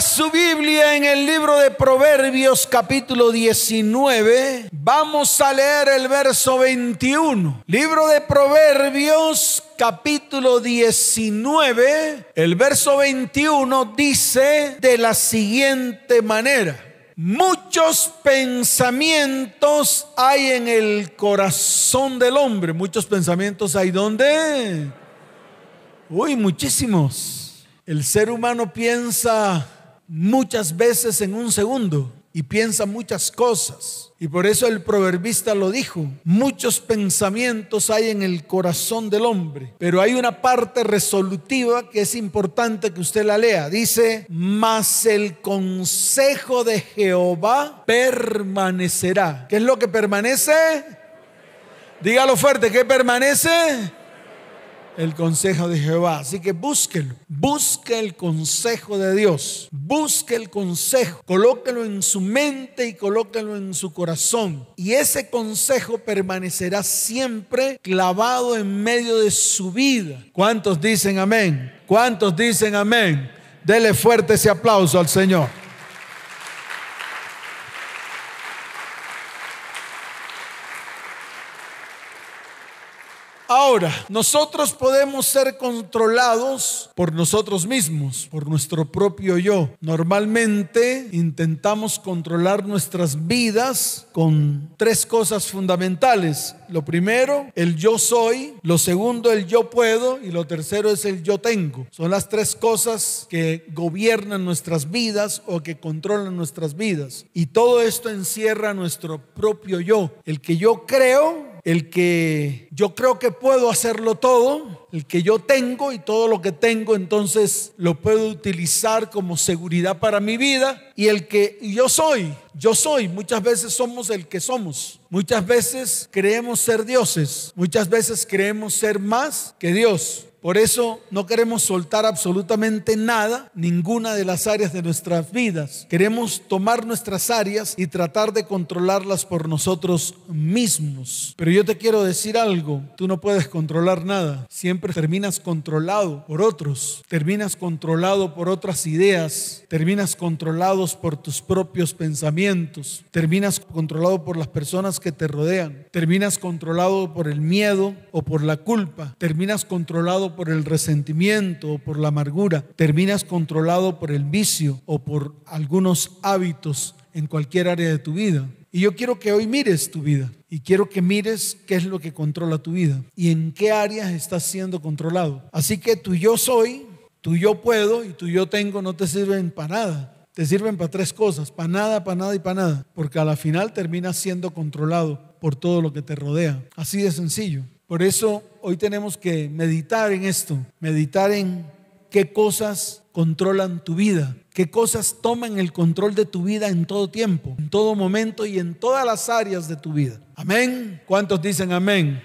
Su Biblia en el libro de Proverbios capítulo 19. Vamos a leer el verso 21. Libro de Proverbios capítulo 19. El verso 21 dice de la siguiente manera. Muchos pensamientos hay en el corazón del hombre. Muchos pensamientos hay donde. Uy, muchísimos. El ser humano piensa muchas veces en un segundo y piensa muchas cosas. Y por eso el proverbista lo dijo, muchos pensamientos hay en el corazón del hombre, pero hay una parte resolutiva que es importante que usted la lea. Dice, mas el consejo de Jehová permanecerá. ¿Qué es lo que permanece? Dígalo fuerte, ¿qué permanece? El consejo de Jehová. Así que búsquelo, busque el consejo de Dios, busque el consejo, colóquelo en su mente y colóquelo en su corazón. Y ese consejo permanecerá siempre clavado en medio de su vida. ¿Cuántos dicen amén? ¿Cuántos dicen amén? Dele fuerte ese aplauso al Señor. Ahora, nosotros podemos ser controlados por nosotros mismos, por nuestro propio yo. Normalmente intentamos controlar nuestras vidas con tres cosas fundamentales. Lo primero, el yo soy. Lo segundo, el yo puedo. Y lo tercero es el yo tengo. Son las tres cosas que gobiernan nuestras vidas o que controlan nuestras vidas. Y todo esto encierra nuestro propio yo. El que yo creo el que yo creo que puedo hacerlo todo, el que yo tengo y todo lo que tengo entonces lo puedo utilizar como seguridad para mi vida. Y el que yo soy, yo soy, muchas veces somos el que somos, muchas veces creemos ser dioses, muchas veces creemos ser más que Dios. Por eso no queremos soltar absolutamente nada, ninguna de las áreas de nuestras vidas. Queremos tomar nuestras áreas y tratar de controlarlas por nosotros mismos. Pero yo te quiero decir algo, tú no puedes controlar nada. Siempre terminas controlado por otros, terminas controlado por otras ideas, terminas controlados por tus propios pensamientos, terminas controlado por las personas que te rodean, terminas controlado por el miedo o por la culpa, terminas controlado por el resentimiento o por la amargura, terminas controlado por el vicio o por algunos hábitos en cualquier área de tu vida. Y yo quiero que hoy mires tu vida y quiero que mires qué es lo que controla tu vida y en qué áreas estás siendo controlado. Así que tu yo soy, tu yo puedo y tu yo tengo no te sirven para nada. Te sirven para tres cosas, para nada, para nada y para nada. Porque a la final terminas siendo controlado por todo lo que te rodea. Así de sencillo. Por eso hoy tenemos que meditar en esto, meditar en qué cosas controlan tu vida, qué cosas toman el control de tu vida en todo tiempo, en todo momento y en todas las áreas de tu vida. Amén. ¿Cuántos dicen amén?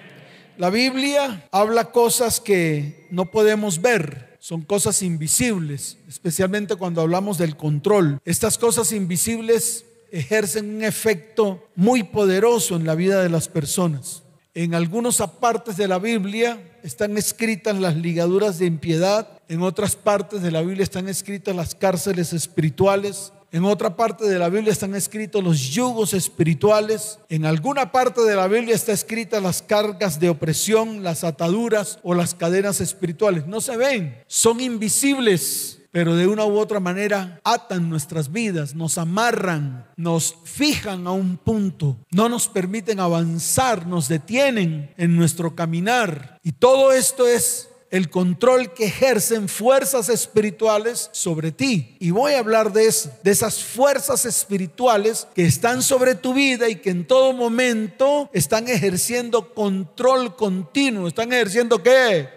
La Biblia habla cosas que no podemos ver, son cosas invisibles, especialmente cuando hablamos del control. Estas cosas invisibles ejercen un efecto muy poderoso en la vida de las personas. En algunas partes de la Biblia están escritas las ligaduras de impiedad, en otras partes de la Biblia están escritas las cárceles espirituales, en otra parte de la Biblia están escritos los yugos espirituales, en alguna parte de la Biblia está escritas las cargas de opresión, las ataduras o las cadenas espirituales. No se ven, son invisibles pero de una u otra manera atan nuestras vidas, nos amarran, nos fijan a un punto, no nos permiten avanzar, nos detienen en nuestro caminar. Y todo esto es el control que ejercen fuerzas espirituales sobre ti. Y voy a hablar de eso, de esas fuerzas espirituales que están sobre tu vida y que en todo momento están ejerciendo control continuo. ¿Están ejerciendo qué?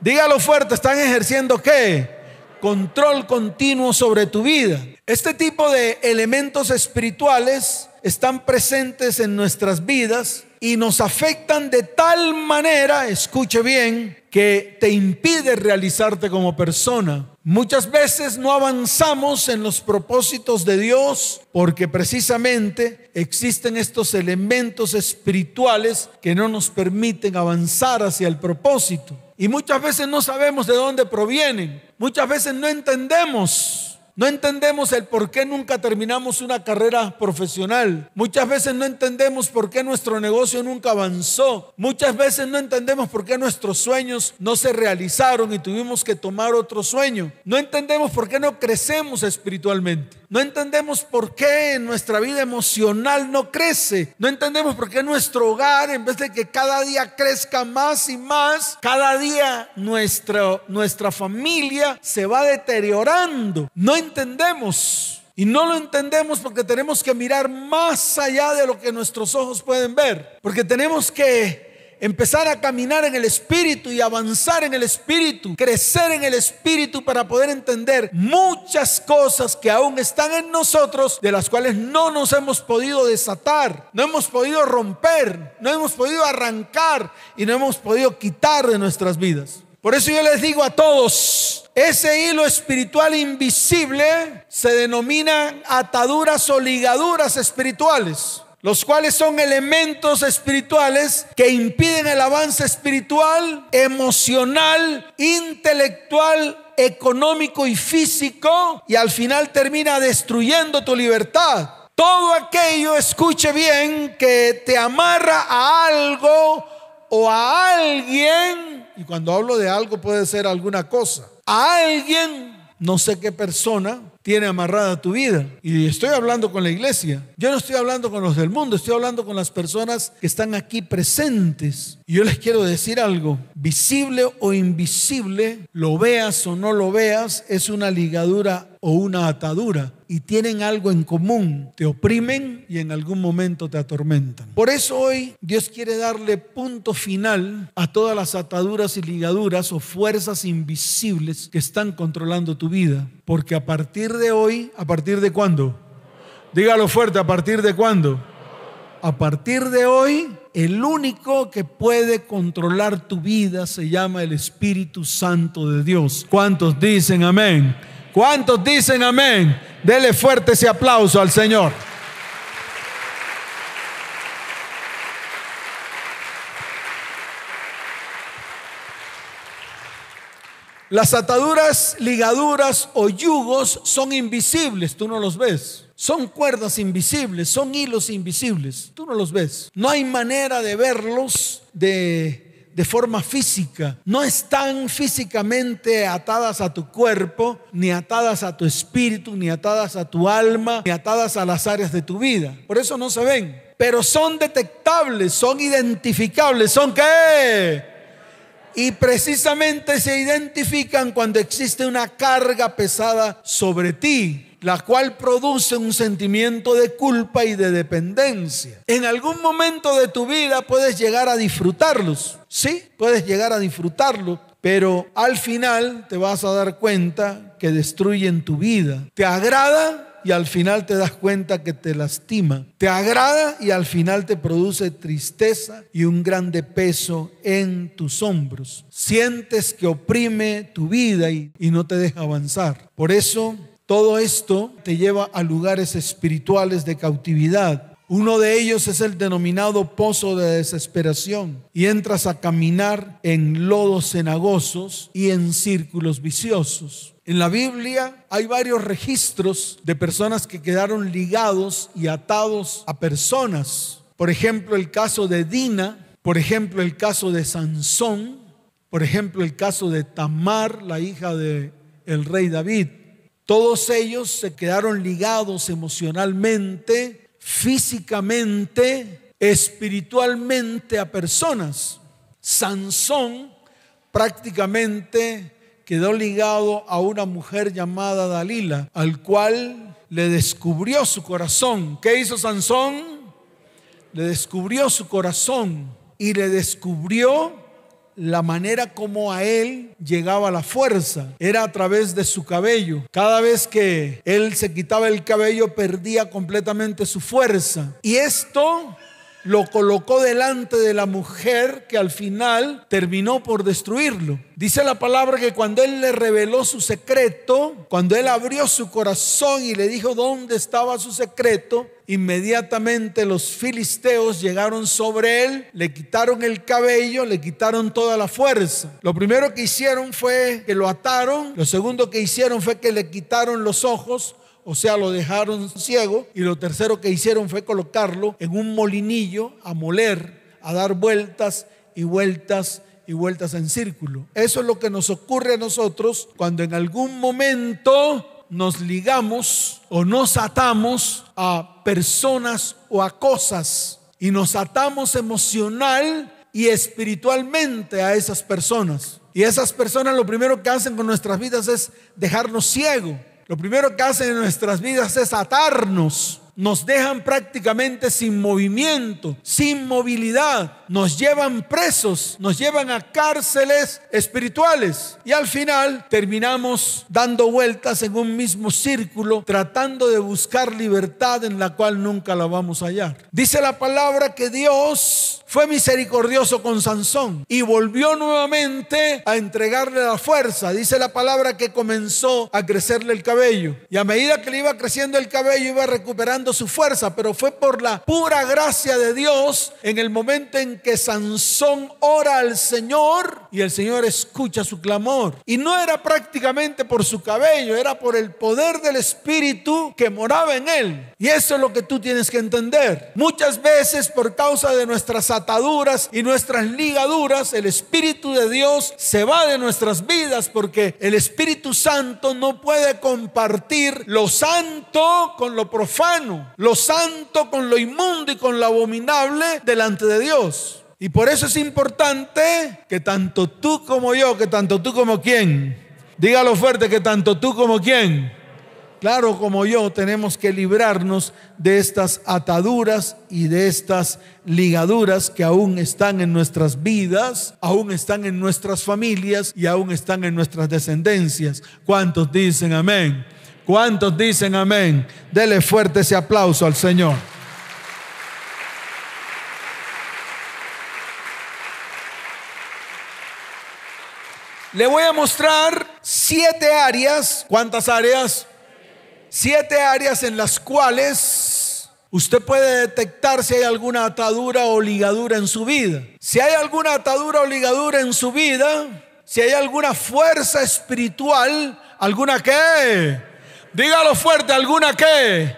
Dígalo fuerte, ¿están ejerciendo qué? Control continuo sobre tu vida. Este tipo de elementos espirituales están presentes en nuestras vidas y nos afectan de tal manera, escuche bien, que te impide realizarte como persona. Muchas veces no avanzamos en los propósitos de Dios porque precisamente existen estos elementos espirituales que no nos permiten avanzar hacia el propósito. Y muchas veces no sabemos de dónde provienen. Muchas veces no entendemos No entendemos el por qué nunca terminamos una carrera profesional. Muchas veces no entendemos por qué nuestro negocio nunca avanzó. Muchas veces no entendemos por qué nuestros sueños no se realizaron y tuvimos que tomar otro sueño. No entendemos por qué no crecemos espiritualmente. No entendemos por qué nuestra vida emocional no crece. No entendemos por qué nuestro hogar, en vez de que cada día crezca más y más, cada día nuestra, nuestra familia se va deteriorando. No. Y no lo entendemos porque tenemos que mirar más allá de lo que nuestros ojos pueden ver. Porque tenemos que empezar a caminar en el Espíritu y avanzar en el Espíritu, crecer en el Espíritu para poder entender muchas cosas que aún están en nosotros, de las cuales no nos hemos podido desatar, no hemos podido romper, no hemos podido arrancar y no hemos podido quitar de nuestras vidas. Por eso yo les digo a todos, ese hilo espiritual invisible se denomina ataduras o ligaduras espirituales los cuales son elementos espirituales que impiden el avance espiritual, emocional, intelectual, económico y físico, y al final termina destruyendo tu libertad. Todo aquello, escuche bien, que te amarra a algo o a alguien, y cuando hablo de algo puede ser alguna cosa, a alguien, no sé qué persona, tiene amarrada tu vida. Y estoy hablando con la iglesia. Yo no estoy hablando con los del mundo, estoy hablando con las personas que están aquí presentes. Y yo les quiero decir algo, visible o invisible, lo veas o no lo veas, es una ligadura o una atadura y tienen algo en común, te oprimen y en algún momento te atormentan. Por eso hoy Dios quiere darle punto final a todas las ataduras y ligaduras o fuerzas invisibles que están controlando tu vida, porque a partir de hoy, ¿a partir de cuándo? Dígalo fuerte, ¿a partir de cuándo? A partir de hoy, el único que puede controlar tu vida se llama el Espíritu Santo de Dios. ¿Cuántos dicen amén? ¿Cuántos dicen amén? Dele fuerte ese aplauso al Señor. Las ataduras, ligaduras o yugos son invisibles, tú no los ves. Son cuerdas invisibles, son hilos invisibles, tú no los ves. No hay manera de verlos de de forma física. No están físicamente atadas a tu cuerpo, ni atadas a tu espíritu, ni atadas a tu alma, ni atadas a las áreas de tu vida. Por eso no se ven. Pero son detectables, son identificables. ¿Son qué? Y precisamente se identifican cuando existe una carga pesada sobre ti la cual produce un sentimiento de culpa y de dependencia. En algún momento de tu vida puedes llegar a disfrutarlos, sí, puedes llegar a disfrutarlos, pero al final te vas a dar cuenta que destruyen tu vida. Te agrada y al final te das cuenta que te lastima. Te agrada y al final te produce tristeza y un grande peso en tus hombros. Sientes que oprime tu vida y, y no te deja avanzar. Por eso todo esto te lleva a lugares espirituales de cautividad. Uno de ellos es el denominado pozo de desesperación y entras a caminar en lodos cenagosos y en círculos viciosos. En la Biblia hay varios registros de personas que quedaron ligados y atados a personas. Por ejemplo, el caso de Dina, por ejemplo, el caso de Sansón, por ejemplo, el caso de Tamar, la hija de el rey David. Todos ellos se quedaron ligados emocionalmente, físicamente, espiritualmente a personas. Sansón prácticamente quedó ligado a una mujer llamada Dalila, al cual le descubrió su corazón. ¿Qué hizo Sansón? Le descubrió su corazón y le descubrió la manera como a él llegaba la fuerza era a través de su cabello. Cada vez que él se quitaba el cabello perdía completamente su fuerza. Y esto lo colocó delante de la mujer que al final terminó por destruirlo. Dice la palabra que cuando él le reveló su secreto, cuando él abrió su corazón y le dijo dónde estaba su secreto, inmediatamente los filisteos llegaron sobre él, le quitaron el cabello, le quitaron toda la fuerza. Lo primero que hicieron fue que lo ataron, lo segundo que hicieron fue que le quitaron los ojos, o sea, lo dejaron ciego. Y lo tercero que hicieron fue colocarlo en un molinillo a moler, a dar vueltas y vueltas y vueltas en círculo. Eso es lo que nos ocurre a nosotros cuando en algún momento nos ligamos o nos atamos a personas o a cosas y nos atamos emocional y espiritualmente a esas personas. Y esas personas lo primero que hacen con nuestras vidas es dejarnos ciego. Lo primero que hacen en nuestras vidas es atarnos. Nos dejan prácticamente sin movimiento, sin movilidad. Nos llevan presos, nos llevan a cárceles espirituales. Y al final terminamos dando vueltas en un mismo círculo, tratando de buscar libertad en la cual nunca la vamos a hallar. Dice la palabra que Dios fue misericordioso con Sansón y volvió nuevamente a entregarle la fuerza. Dice la palabra que comenzó a crecerle el cabello. Y a medida que le iba creciendo el cabello, iba recuperando su fuerza. Pero fue por la pura gracia de Dios en el momento en que Sansón ora al Señor y el Señor escucha su clamor. Y no era prácticamente por su cabello, era por el poder del Espíritu que moraba en él. Y eso es lo que tú tienes que entender. Muchas veces por causa de nuestras ataduras y nuestras ligaduras, el Espíritu de Dios se va de nuestras vidas porque el Espíritu Santo no puede compartir lo santo con lo profano, lo santo con lo inmundo y con lo abominable delante de Dios. Y por eso es importante que tanto tú como yo, que tanto tú como quien, dígalo fuerte, que tanto tú como quien, claro como yo, tenemos que librarnos de estas ataduras y de estas ligaduras que aún están en nuestras vidas, aún están en nuestras familias y aún están en nuestras descendencias. ¿Cuántos dicen amén? ¿Cuántos dicen amén? Dele fuerte ese aplauso al Señor. Le voy a mostrar siete áreas. ¿Cuántas áreas? Siete áreas en las cuales usted puede detectar si hay alguna atadura o ligadura en su vida. Si hay alguna atadura o ligadura en su vida, si hay alguna fuerza espiritual, alguna qué, dígalo fuerte, alguna qué,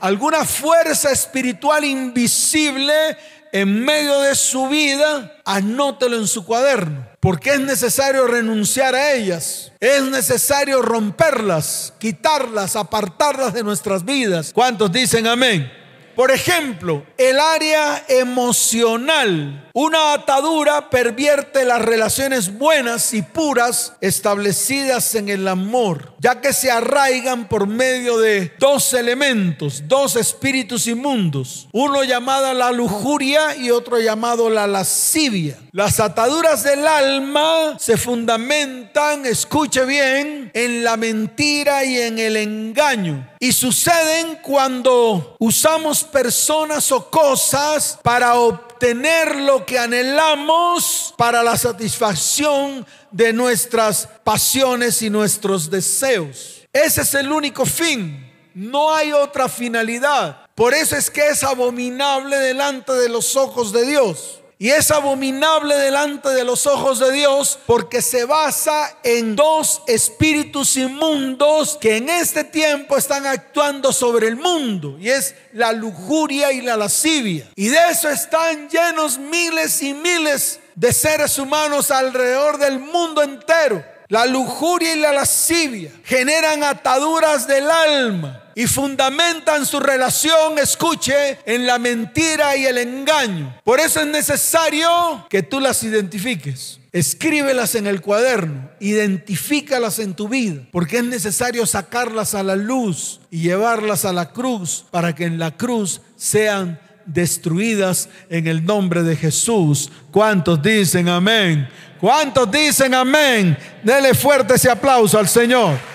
alguna fuerza espiritual invisible en medio de su vida, anótelo en su cuaderno, porque es necesario renunciar a ellas, es necesario romperlas, quitarlas, apartarlas de nuestras vidas. ¿Cuántos dicen amén? Por ejemplo, el área emocional. Una atadura pervierte las relaciones buenas y puras establecidas en el amor, ya que se arraigan por medio de dos elementos, dos espíritus inmundos, uno llamado la lujuria y otro llamado la lascivia. Las ataduras del alma se fundamentan, escuche bien, en la mentira y en el engaño. Y suceden cuando usamos personas o cosas para obtener lo que anhelamos para la satisfacción de nuestras pasiones y nuestros deseos. Ese es el único fin. No hay otra finalidad. Por eso es que es abominable delante de los ojos de Dios. Y es abominable delante de los ojos de Dios porque se basa en dos espíritus inmundos que en este tiempo están actuando sobre el mundo. Y es la lujuria y la lascivia. Y de eso están llenos miles y miles de seres humanos alrededor del mundo entero. La lujuria y la lascivia generan ataduras del alma y fundamentan su relación, escuche, en la mentira y el engaño. Por eso es necesario que tú las identifiques. Escríbelas en el cuaderno, identifícalas en tu vida, porque es necesario sacarlas a la luz y llevarlas a la cruz para que en la cruz sean destruidas en el nombre de Jesús. ¿Cuántos dicen amén? ¿Cuántos dicen amén? Dele fuerte ese aplauso al Señor.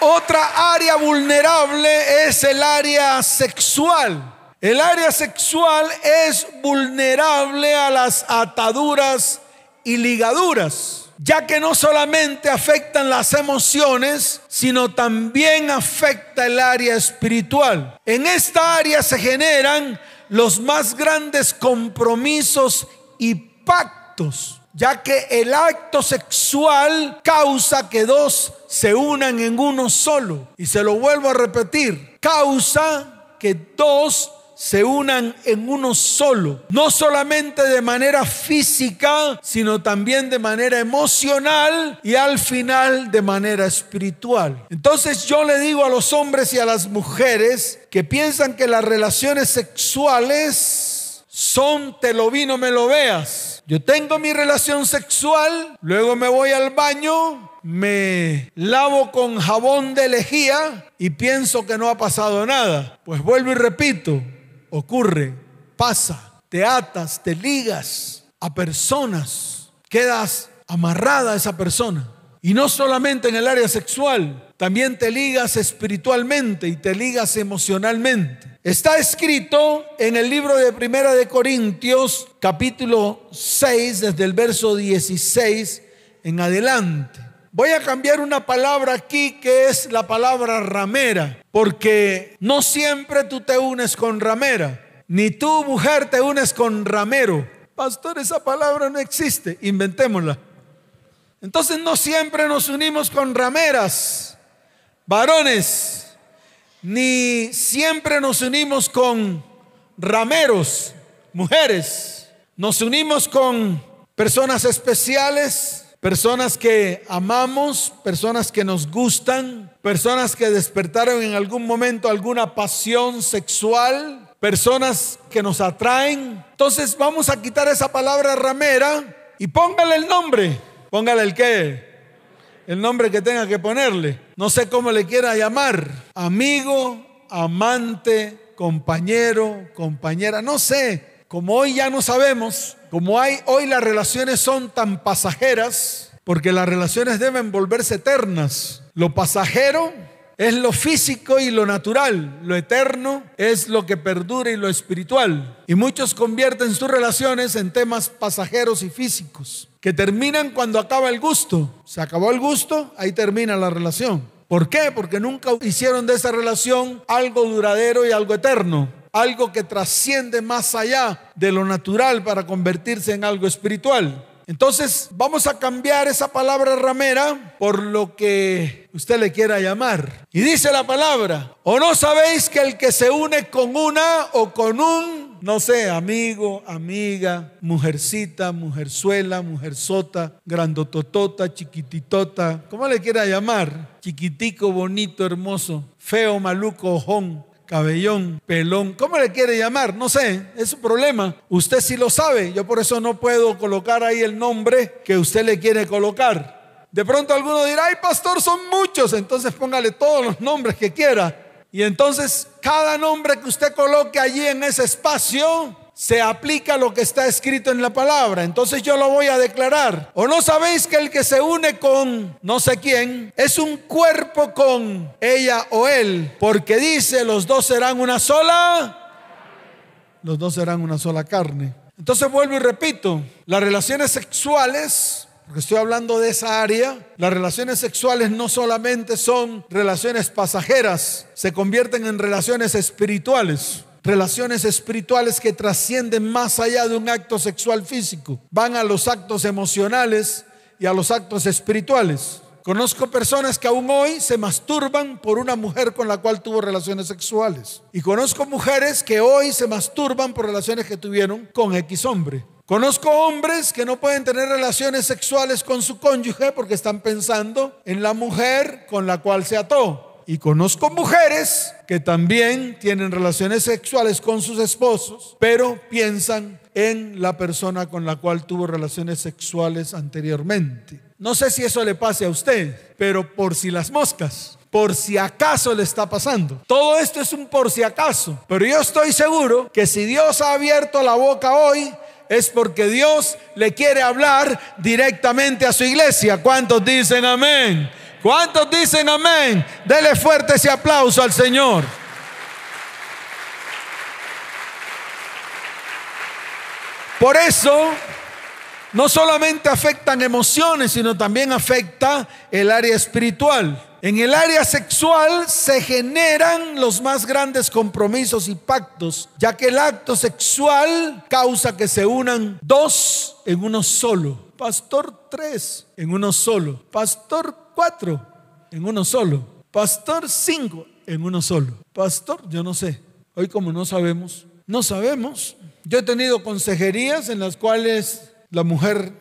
Otra área vulnerable es el área sexual. El área sexual es vulnerable a las ataduras y ligaduras, ya que no solamente afectan las emociones, sino también afecta el área espiritual. En esta área se generan los más grandes compromisos y pactos, ya que el acto sexual causa que dos se unan en uno solo. Y se lo vuelvo a repetir, causa que dos se unan en uno solo, no solamente de manera física, sino también de manera emocional y al final de manera espiritual. Entonces yo le digo a los hombres y a las mujeres que piensan que las relaciones sexuales son te lo vi, no me lo veas. Yo tengo mi relación sexual, luego me voy al baño, me lavo con jabón de lejía y pienso que no ha pasado nada. Pues vuelvo y repito, ocurre, pasa, te atas, te ligas a personas, quedas amarrada a esa persona. Y no solamente en el área sexual, también te ligas espiritualmente y te ligas emocionalmente. Está escrito en el libro de Primera de Corintios, capítulo 6, desde el verso 16 en adelante. Voy a cambiar una palabra aquí que es la palabra ramera, porque no siempre tú te unes con ramera, ni tú mujer te unes con ramero. Pastor, esa palabra no existe, inventémosla. Entonces no siempre nos unimos con rameras, varones, ni siempre nos unimos con rameros, mujeres. Nos unimos con personas especiales, personas que amamos, personas que nos gustan, personas que despertaron en algún momento alguna pasión sexual, personas que nos atraen. Entonces vamos a quitar esa palabra ramera y póngale el nombre. Póngale el qué. El nombre que tenga que ponerle. No sé cómo le quiera llamar. Amigo, amante, compañero, compañera. No sé. Como hoy ya no sabemos, como hoy las relaciones son tan pasajeras, porque las relaciones deben volverse eternas. Lo pasajero es lo físico y lo natural. Lo eterno es lo que perdura y lo espiritual. Y muchos convierten sus relaciones en temas pasajeros y físicos, que terminan cuando acaba el gusto. Se acabó el gusto, ahí termina la relación. ¿Por qué? Porque nunca hicieron de esa relación algo duradero y algo eterno algo que trasciende más allá de lo natural para convertirse en algo espiritual. Entonces vamos a cambiar esa palabra ramera por lo que usted le quiera llamar. Y dice la palabra, o no sabéis que el que se une con una o con un, no sé, amigo, amiga, mujercita, mujerzuela, mujerzota, grandototota, chiquititota, ¿cómo le quiera llamar? Chiquitico, bonito, hermoso, feo, maluco, ojón cabellón, pelón, ¿cómo le quiere llamar? No sé, es su problema. Usted sí lo sabe, yo por eso no puedo colocar ahí el nombre que usted le quiere colocar. De pronto alguno dirá, ay pastor, son muchos, entonces póngale todos los nombres que quiera. Y entonces cada nombre que usted coloque allí en ese espacio, se aplica lo que está escrito en la palabra. Entonces yo lo voy a declarar. ¿O no sabéis que el que se une con no sé quién es un cuerpo con ella o él? Porque dice, los dos serán una sola. Los dos serán una sola carne. Entonces vuelvo y repito, las relaciones sexuales porque estoy hablando de esa área, las relaciones sexuales no solamente son relaciones pasajeras, se convierten en relaciones espirituales relaciones espirituales que trascienden más allá de un acto sexual físico. Van a los actos emocionales y a los actos espirituales. Conozco personas que aún hoy se masturban por una mujer con la cual tuvo relaciones sexuales. Y conozco mujeres que hoy se masturban por relaciones que tuvieron con X hombre. Conozco hombres que no pueden tener relaciones sexuales con su cónyuge porque están pensando en la mujer con la cual se ató. Y conozco mujeres que también tienen relaciones sexuales con sus esposos, pero piensan en la persona con la cual tuvo relaciones sexuales anteriormente. No sé si eso le pase a usted, pero por si las moscas, por si acaso le está pasando. Todo esto es un por si acaso, pero yo estoy seguro que si Dios ha abierto la boca hoy, es porque Dios le quiere hablar directamente a su iglesia. ¿Cuántos dicen amén? ¿Cuántos dicen amén? Dele fuerte ese aplauso al Señor. Por eso, no solamente afectan emociones, sino también afecta el área espiritual. En el área sexual se generan los más grandes compromisos y pactos, ya que el acto sexual causa que se unan dos en uno solo. Pastor tres en uno solo. Pastor cuatro en uno solo. Pastor cinco en uno solo. Pastor, yo no sé. Hoy como no sabemos, no sabemos. Yo he tenido consejerías en las cuales la mujer,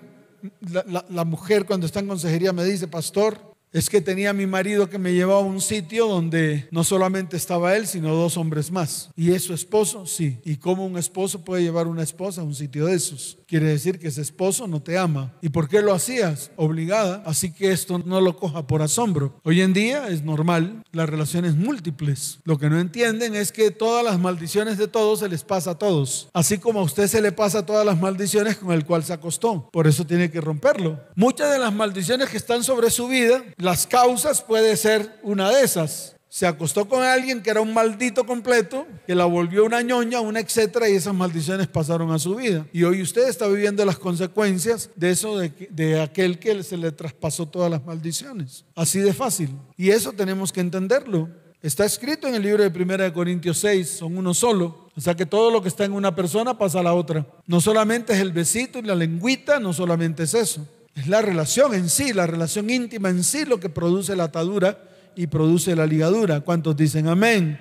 la, mujer cuando está en consejería me dice, pastor, es que tenía mi marido que me llevaba a un sitio donde no solamente estaba él, sino dos hombres más. ¿Y es su esposo? Sí. ¿Y cómo un esposo puede llevar una esposa a un sitio de esos? Quiere decir que ese esposo no te ama. ¿Y por qué lo hacías? Obligada. Así que esto no lo coja por asombro. Hoy en día es normal las relaciones múltiples. Lo que no entienden es que todas las maldiciones de todos se les pasa a todos. Así como a usted se le pasa todas las maldiciones con el cual se acostó. Por eso tiene que romperlo. Muchas de las maldiciones que están sobre su vida las causas puede ser una de esas. Se acostó con alguien que era un maldito completo, que la volvió una ñoña, una etcétera, y esas maldiciones pasaron a su vida. Y hoy usted está viviendo las consecuencias de eso, de, de aquel que se le traspasó todas las maldiciones. Así de fácil. Y eso tenemos que entenderlo. Está escrito en el libro de 1 Corintios 6, son uno solo. O sea que todo lo que está en una persona pasa a la otra. No solamente es el besito y la lengüita, no solamente es eso. Es la relación en sí, la relación íntima en sí lo que produce la atadura y produce la ligadura. ¿Cuántos dicen amén?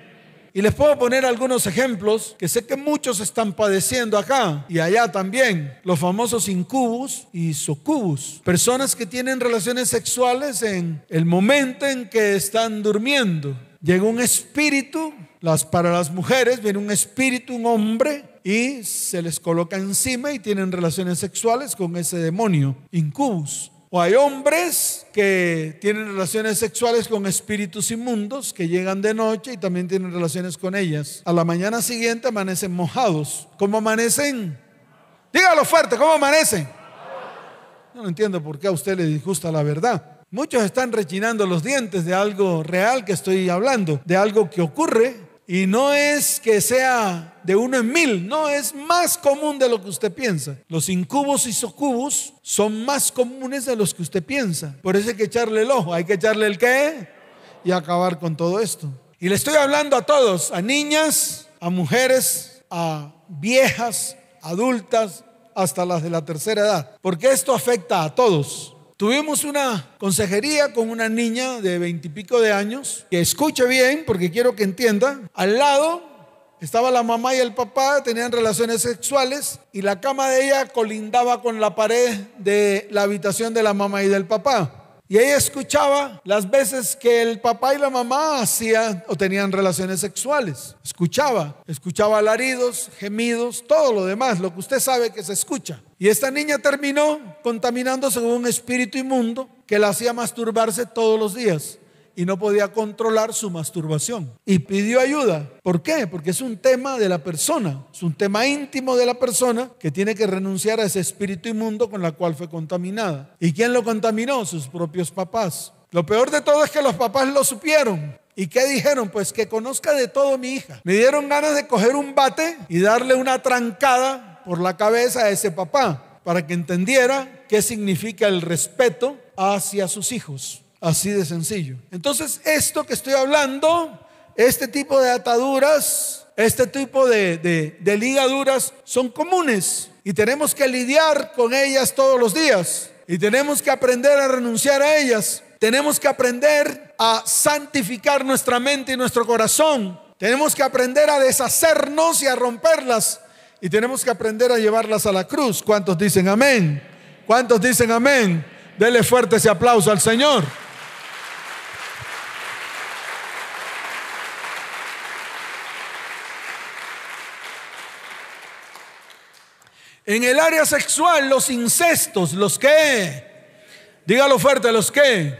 Y les puedo poner algunos ejemplos que sé que muchos están padeciendo acá y allá también. Los famosos incubus y socubus. Personas que tienen relaciones sexuales en el momento en que están durmiendo. Llega un espíritu, las, para las mujeres viene un espíritu, un hombre, y se les coloca encima y tienen relaciones sexuales con ese demonio, incubus. O hay hombres que tienen relaciones sexuales con espíritus inmundos que llegan de noche y también tienen relaciones con ellas. A la mañana siguiente amanecen mojados. ¿Cómo amanecen? Dígalo fuerte, ¿cómo amanecen? No entiendo por qué a usted le disgusta la verdad. Muchos están rechinando los dientes de algo real que estoy hablando, de algo que ocurre y no es que sea de uno en mil, no, es más común de lo que usted piensa. Los incubos y socubos son más comunes de los que usted piensa. Por eso hay que echarle el ojo, hay que echarle el qué y acabar con todo esto. Y le estoy hablando a todos, a niñas, a mujeres, a viejas, adultas, hasta las de la tercera edad, porque esto afecta a todos. Tuvimos una consejería con una niña de veintipico de años, que escuche bien porque quiero que entienda. Al lado estaba la mamá y el papá, tenían relaciones sexuales y la cama de ella colindaba con la pared de la habitación de la mamá y del papá. Y ella escuchaba las veces que el papá y la mamá hacían o tenían relaciones sexuales. Escuchaba, escuchaba alaridos, gemidos, todo lo demás, lo que usted sabe que se escucha. Y esta niña terminó contaminándose con un espíritu inmundo que la hacía masturbarse todos los días y no podía controlar su masturbación. Y pidió ayuda. ¿Por qué? Porque es un tema de la persona, es un tema íntimo de la persona que tiene que renunciar a ese espíritu inmundo con la cual fue contaminada. ¿Y quién lo contaminó? Sus propios papás. Lo peor de todo es que los papás lo supieron. ¿Y qué dijeron? Pues que conozca de todo mi hija. Me dieron ganas de coger un bate y darle una trancada por la cabeza a ese papá para que entendiera qué significa el respeto hacia sus hijos. Así de sencillo. Entonces, esto que estoy hablando, este tipo de ataduras, este tipo de, ligaduras son comunes y tenemos que lidiar con ellas todos los días y tenemos que aprender a renunciar a ellas. Tenemos que aprender a santificar nuestra mente y nuestro corazón. Tenemos que aprender a deshacernos y a romperlas. Y tenemos que aprender a llevarlas a la cruz. ¿Cuántos dicen amén? ¿Cuántos dicen amén? Dele fuerte ese aplauso al Señor. En el área sexual, los incestos, los que, dígalo fuerte, los que,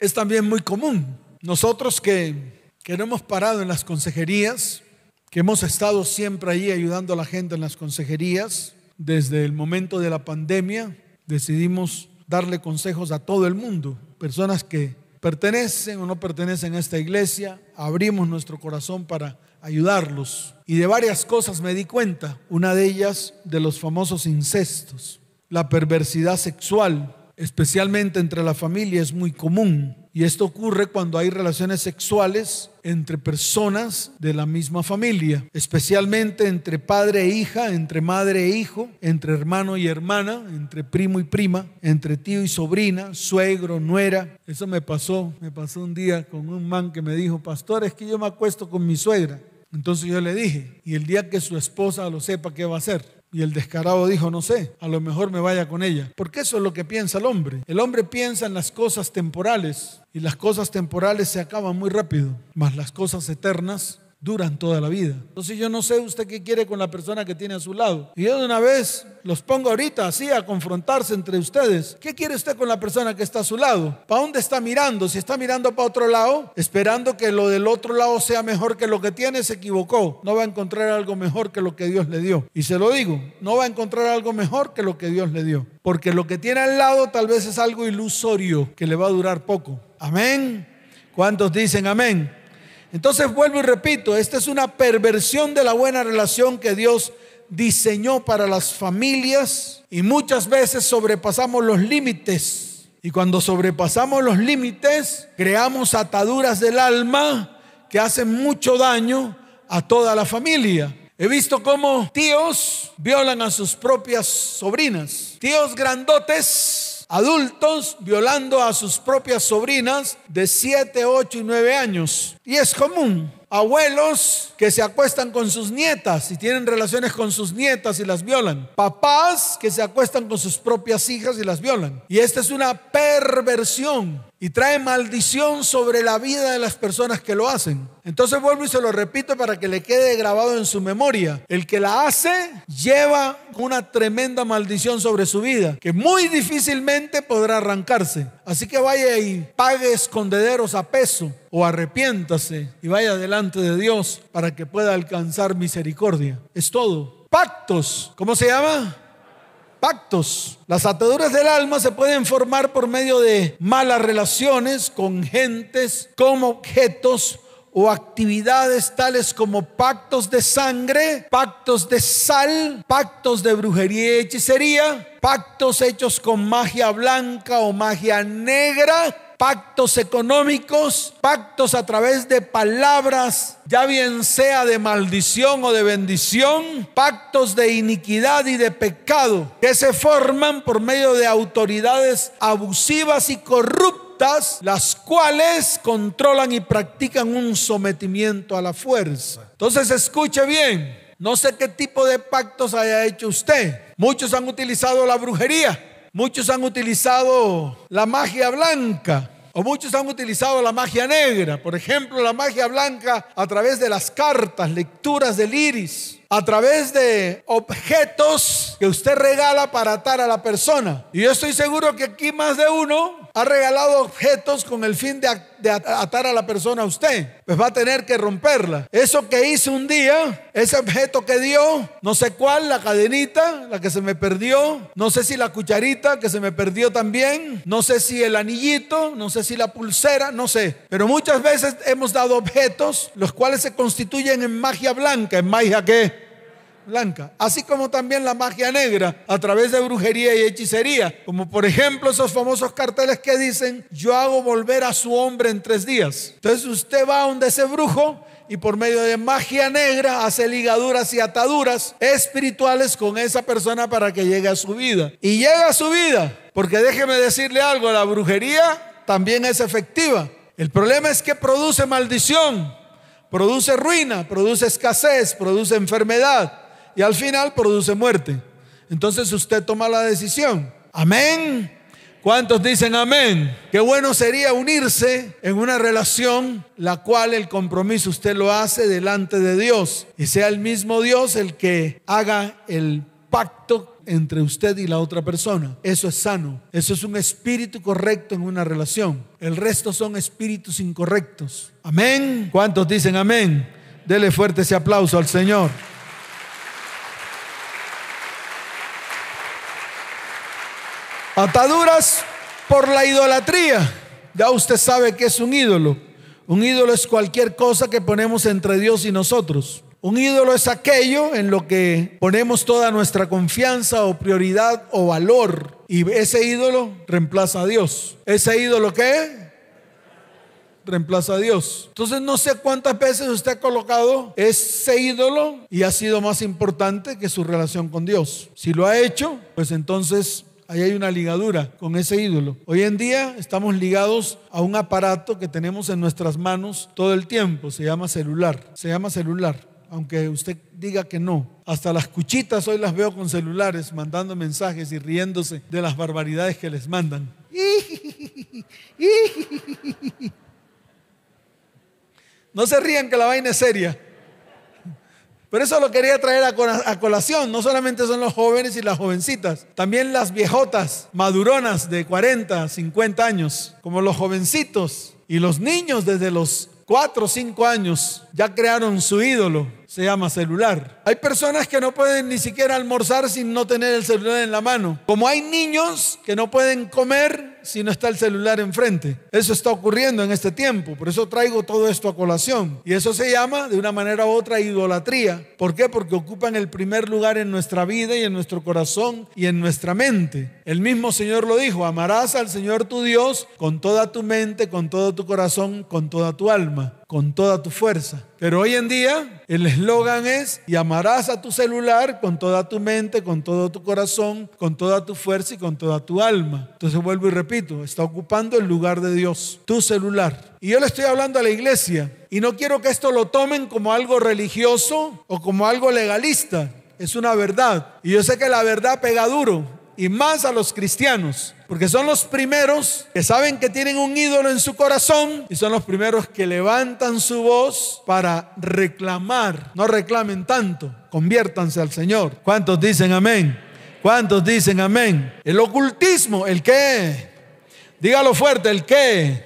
es también muy común. Nosotros que, que no hemos parado en las consejerías, que hemos estado siempre ahí ayudando a la gente en las consejerías, desde el momento de la pandemia decidimos darle consejos a todo el mundo. personas que pertenecen o no pertenecen a esta iglesia, abrimos nuestro corazón para ayudarlos. Y de varias cosas me di cuenta, una de ellas de los famosos incestos, la perversidad sexual, especialmente entre la familia, es muy común. Y esto ocurre cuando hay relaciones sexuales entre personas de la misma familia, especialmente entre padre e hija, entre madre e hijo, entre hermano y hermana, entre primo y prima, entre tío y sobrina, suegro, nuera. Eso me pasó, me pasó un día con un man que me dijo, pastor, es que yo me acuesto con mi suegra. Entonces yo le dije, y el día que su esposa lo sepa, ¿qué va a hacer? Y el descarado dijo, no sé, a lo mejor me vaya con ella. Porque eso es lo que piensa el hombre. El hombre piensa en las cosas temporales y las cosas temporales se acaban muy rápido, mas las cosas eternas duran toda la vida. Entonces yo no sé usted qué quiere con la persona que tiene a su lado. Y yo de una vez los pongo ahorita así a confrontarse entre ustedes. ¿Qué quiere usted con la persona que está a su lado? ¿Para dónde está mirando? Si está mirando para otro lado, esperando que lo del otro lado sea mejor que lo que tiene, se equivocó. No va a encontrar algo mejor que lo que Dios le dio. Y se lo digo, no va a encontrar algo mejor que lo que Dios le dio. Porque lo que tiene al lado tal vez es algo ilusorio que le va a durar poco. Amén. ¿Cuántos dicen amén? Entonces vuelvo y repito, esta es una perversión de la buena relación que Dios diseñó para las familias y muchas veces sobrepasamos los límites. Y cuando sobrepasamos los límites, creamos ataduras del alma que hacen mucho daño a toda la familia. He visto cómo tíos violan a sus propias sobrinas, tíos grandotes adultos violando a sus propias sobrinas de 7, 8 y 9 años. Y es común. Abuelos que se acuestan con sus nietas y tienen relaciones con sus nietas y las violan. Papás que se acuestan con sus propias hijas y las violan. Y esta es una perversión y trae maldición sobre la vida de las personas que lo hacen. Entonces vuelvo y se lo repito para que le quede grabado en su memoria. El que la hace lleva una tremenda maldición sobre su vida, que muy difícilmente podrá arrancarse. Así que vaya y pague escondederos a peso o arrepiéntase y vaya delante de Dios para que pueda alcanzar misericordia. Es todo. Pactos, ¿cómo se llama? Pactos. Las ataduras del alma se pueden formar por medio de malas relaciones con gentes, con objetos o actividades tales como pactos de sangre, pactos de sal, pactos de brujería y hechicería, pactos hechos con magia blanca o magia negra, pactos económicos, pactos a través de palabras, ya bien sea de maldición o de bendición, pactos de iniquidad y de pecado, que se forman por medio de autoridades abusivas y corruptas, las cuales controlan y practican un sometimiento a la fuerza. Entonces escuche bien, no sé qué tipo de pactos haya hecho usted. Muchos han utilizado la brujería. Muchos han utilizado la magia blanca. O muchos han utilizado la magia negra. Por ejemplo, la magia blanca a través de las cartas, lecturas del iris a través de objetos que usted regala para atar a la persona. Y yo estoy seguro que aquí más de uno ha regalado objetos con el fin de, atar a la persona a usted. Pues va a tener que romperla. Eso que hice un día, ese objeto que dio, no sé cuál, la cadenita, la que se me perdió, no sé si la cucharita que se me perdió también, no sé si el anillito, no sé si la pulsera, no sé. Pero muchas veces hemos dado objetos los cuales se constituyen en magia blanca, en magia que blanca, así como también la magia negra a través de brujería y hechicería, como por ejemplo esos famosos carteles que dicen, yo hago volver a su hombre en tres días. Entonces usted va a donde ese brujo y por medio de magia negra hace ligaduras y ataduras espirituales con esa persona para que llegue a su vida. Y llega a su vida, porque déjeme decirle algo, la brujería también es efectiva. El problema es que produce maldición, produce ruina, produce escasez, produce enfermedad y al final produce muerte. Entonces usted toma la decisión. Amén. ¿Cuántos dicen amén? Qué bueno sería unirse en una relación la cual el compromiso usted lo hace delante de Dios y sea el mismo Dios el que haga el pacto entre usted y la otra persona. Eso es sano. Eso es un espíritu correcto en una relación. El resto son espíritus incorrectos. Amén. ¿Cuántos dicen amén? Dele fuerte ese aplauso al Señor. Ataduras por la idolatría. Ya usted sabe que es un ídolo. Un ídolo es cualquier cosa que ponemos entre Dios y nosotros. Un ídolo es aquello en lo que ponemos toda nuestra confianza o prioridad o valor. Y ese ídolo reemplaza a Dios. ¿Ese ídolo qué? Reemplaza a Dios. Entonces no sé cuántas veces usted ha colocado ese ídolo y ha sido más importante que su relación con Dios. Si lo ha hecho, pues entonces ahí hay una ligadura con ese ídolo. Hoy en día estamos ligados a un aparato que tenemos en nuestras manos todo el tiempo, se llama celular, se llama celular, aunque usted diga que no. Hasta las cuchitas hoy las veo con celulares mandando mensajes y riéndose de las barbaridades que les mandan. No se rían que la vaina es seria. Pero eso lo quería traer a colación. No solamente son los jóvenes y las jovencitas, también las viejotas, maduronas de 40, 50 años, como los jovencitos y los niños desde los 4 o 5 años ya crearon su ídolo, se llama celular. Hay personas que no pueden ni siquiera almorzar sin no tener el celular en la mano. Como hay niños que no pueden comer si no está el celular enfrente. Eso está ocurriendo en este tiempo. Por eso traigo todo esto a colación. Y eso se llama de una manera u otra idolatría. ¿Por qué? Porque ocupan el primer lugar en nuestra vida y en nuestro corazón y en nuestra mente. El mismo Señor lo dijo, amarás al Señor tu Dios con toda tu mente, con todo tu corazón, con toda tu alma con toda tu fuerza. Pero hoy en día el eslogan es, y amarás a tu celular con toda tu mente, con todo tu corazón, con toda tu fuerza y con toda tu alma. Entonces vuelvo y repito, está ocupando el lugar de Dios, tu celular. Y yo le estoy hablando a la iglesia, y no quiero que esto lo tomen como algo religioso o como algo legalista. Es una verdad. Y yo sé que la verdad pega duro, y más a los cristianos. Porque son los primeros que saben que tienen un ídolo en su corazón y son los primeros que levantan su voz para reclamar. No reclamen tanto, conviértanse al Señor. ¿Cuántos dicen amén? ¿Cuántos dicen amén? El ocultismo, ¿el qué? Dígalo fuerte, ¿el qué?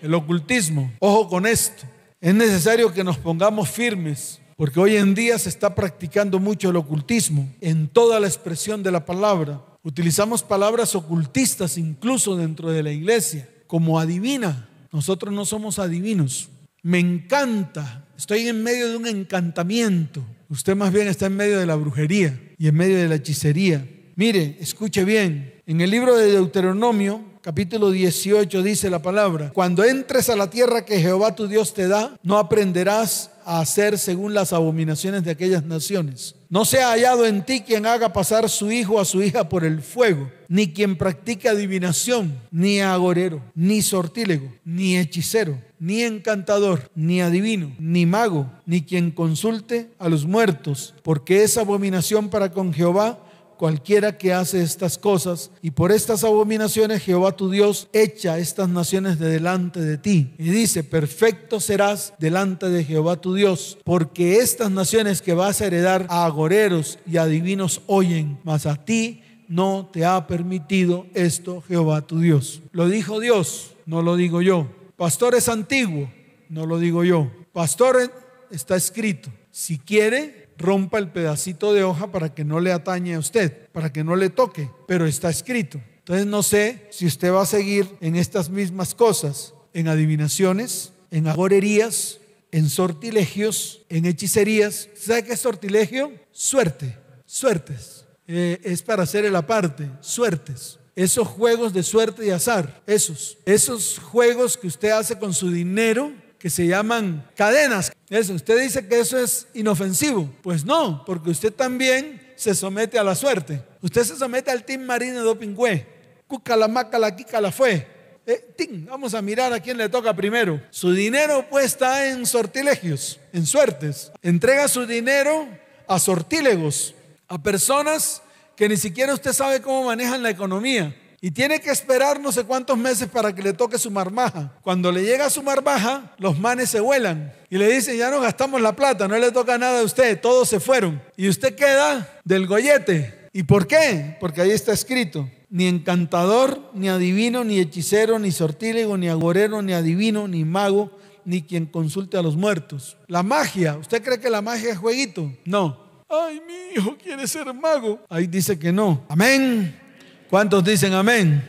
El ocultismo. Ojo con esto. Es necesario que nos pongamos firmes porque hoy en día se está practicando mucho el ocultismo en toda la expresión de la palabra. Utilizamos palabras ocultistas incluso dentro de la iglesia, como adivina. Nosotros no somos adivinos. Me encanta. Estoy en medio de un encantamiento. Usted más bien está en medio de la brujería y en medio de la hechicería. Mire, escuche bien. En el libro de Deuteronomio, capítulo 18, dice la palabra, cuando entres a la tierra que Jehová tu Dios te da, no aprenderás a hacer según las abominaciones de aquellas naciones. No sea hallado en ti quien haga pasar su hijo a su hija por el fuego, ni quien practique adivinación, ni agorero, ni sortílego, ni hechicero, ni encantador, ni adivino, ni mago, ni quien consulte a los muertos, porque es abominación para con Jehová cualquiera que hace estas cosas, y por estas abominaciones Jehová tu Dios echa estas naciones de delante de ti. Y dice, perfecto serás delante de Jehová tu Dios, porque estas naciones que vas a heredar a agoreros y adivinos oyen, mas a ti no te ha permitido esto Jehová tu Dios. Lo dijo Dios, no lo digo yo. Pastor es antiguo, no lo digo yo. Pastor está escrito. Si quiere, rompa el pedacito de hoja para que no le atañe a usted, para que no le toque, pero está escrito. Entonces no sé si usted va a seguir en estas mismas cosas, en adivinaciones, en agorerías, en sortilegios, en hechicerías. ¿Sabe qué es sortilegio? Suerte, suertes. Eh, es para hacer el aparte, suertes. Esos juegos de suerte y azar, esos, esos juegos que usted hace con su dinero que se llaman cadenas. Eso, usted dice que eso es inofensivo. Pues no, porque usted también se somete a la suerte. Usted se somete al Team Marino de Opingüe. Cuca la maca la quica la fue. Eh, vamos a mirar a quién le toca primero. Su dinero pues está en sortilegios, en suertes. Entrega su dinero a sortílegos, a personas que ni siquiera usted sabe cómo manejan la economía. Y tiene que esperar no sé cuántos meses para que le toque su marmaja. Cuando le llega su marmaja, los manes se vuelan y le dicen, ya no gastamos la plata, no le toca nada a usted, todos se fueron. Y usted queda del gollete. ¿Y por qué? Porque ahí está escrito, ni encantador, ni adivino, ni hechicero, ni sortílego, ni agorero, ni adivino, ni mago, ni quien consulte a los muertos. La magia, ¿usted cree que la magia es jueguito? No. Ay, mi hijo quiere ser mago. Ahí dice que no. Amén. ¿Cuántos dicen amén?